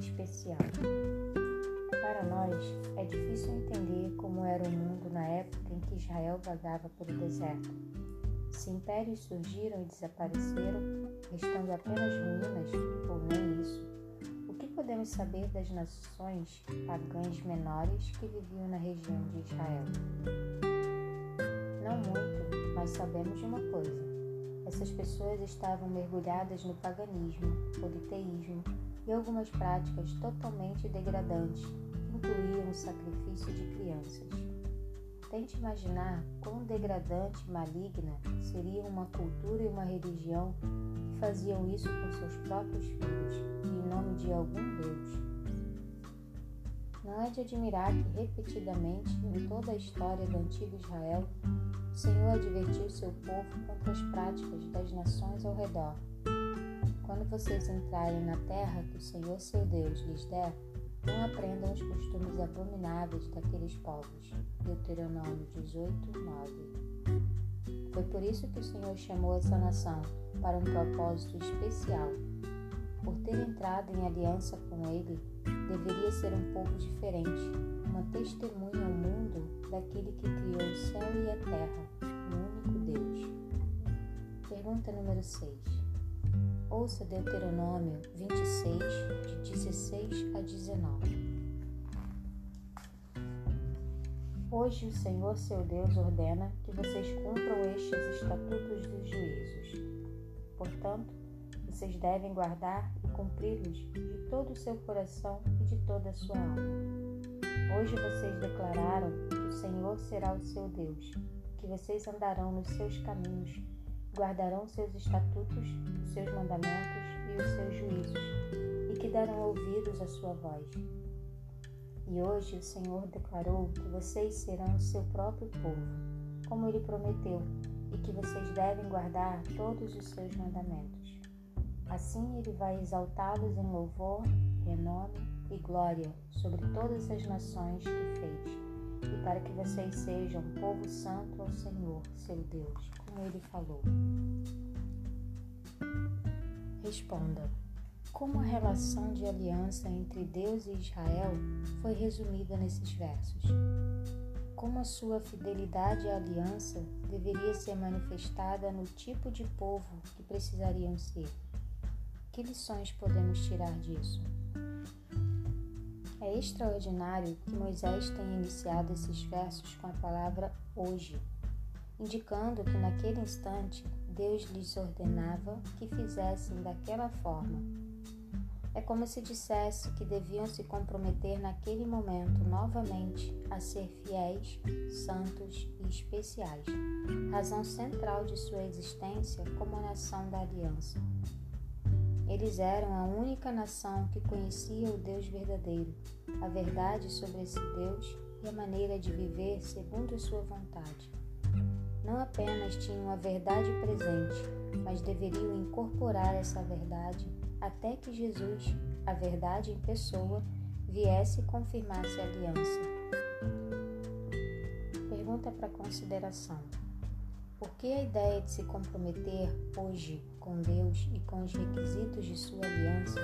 especial. Para nós, é difícil entender como era o mundo na época em que Israel vagava pelo deserto. Se impérios surgiram e desapareceram, restando apenas ruínas, ou nem isso, o que podemos saber das nações pagãs menores que viviam na região de Israel? Não muito, mas sabemos de uma coisa essas pessoas estavam mergulhadas no paganismo, politeísmo e algumas práticas totalmente degradantes, que incluíam o sacrifício de crianças. Tente imaginar quão degradante e maligna seria uma cultura e uma religião que faziam isso com seus próprios filhos, em nome de algum Deus. Não é de admirar que, repetidamente, em toda a história do antigo Israel, o Senhor advertiu seu povo contra as práticas das nações ao redor. Quando vocês entrarem na terra que o Senhor seu Deus lhes der, não aprendam os costumes abomináveis daqueles povos. Deuteronômio 18, 9. Foi por isso que o Senhor chamou essa nação para um propósito especial. Por ter entrado em aliança com ele, deveria ser um povo diferente, uma testemunha ao mundo daquele que criou o céu e a terra, o único Deus. Pergunta número 6. Ouça Deuteronômio 26, de 16 a 19. Hoje o Senhor seu Deus ordena que vocês cumpram estes estatutos dos juízos. Portanto, vocês devem guardar e cumpri-los de todo o seu coração e de toda a sua alma. Hoje vocês declararam que o Senhor será o seu Deus, que vocês andarão nos seus caminhos, guardarão seus estatutos, os seus mandamentos e os seus juízos, e que darão ouvidos à sua voz. E hoje o Senhor declarou que vocês serão o seu próprio povo, como ele prometeu, e que vocês devem guardar todos os seus mandamentos. Assim ele vai exaltá-los em louvor, renome e glória sobre todas as nações que fez, e para que vocês sejam povo santo ao Senhor, seu Deus, como ele falou. Responda: Como a relação de aliança entre Deus e Israel foi resumida nesses versos? Como a sua fidelidade à aliança deveria ser manifestada no tipo de povo que precisariam ser? Que lições podemos tirar disso? É extraordinário que Moisés tenha iniciado esses versos com a palavra hoje, indicando que naquele instante Deus lhes ordenava que fizessem daquela forma. É como se dissesse que deviam se comprometer naquele momento novamente a ser fiéis, santos e especiais, razão central de sua existência como nação da aliança. Eles eram a única nação que conhecia o Deus verdadeiro, a verdade sobre esse Deus e a maneira de viver segundo sua vontade. Não apenas tinham a verdade presente, mas deveriam incorporar essa verdade até que Jesus, a verdade em pessoa, viesse e confirmasse a aliança. Pergunta para consideração. Por que a ideia de se comprometer hoje com Deus e com os requisitos de sua aliança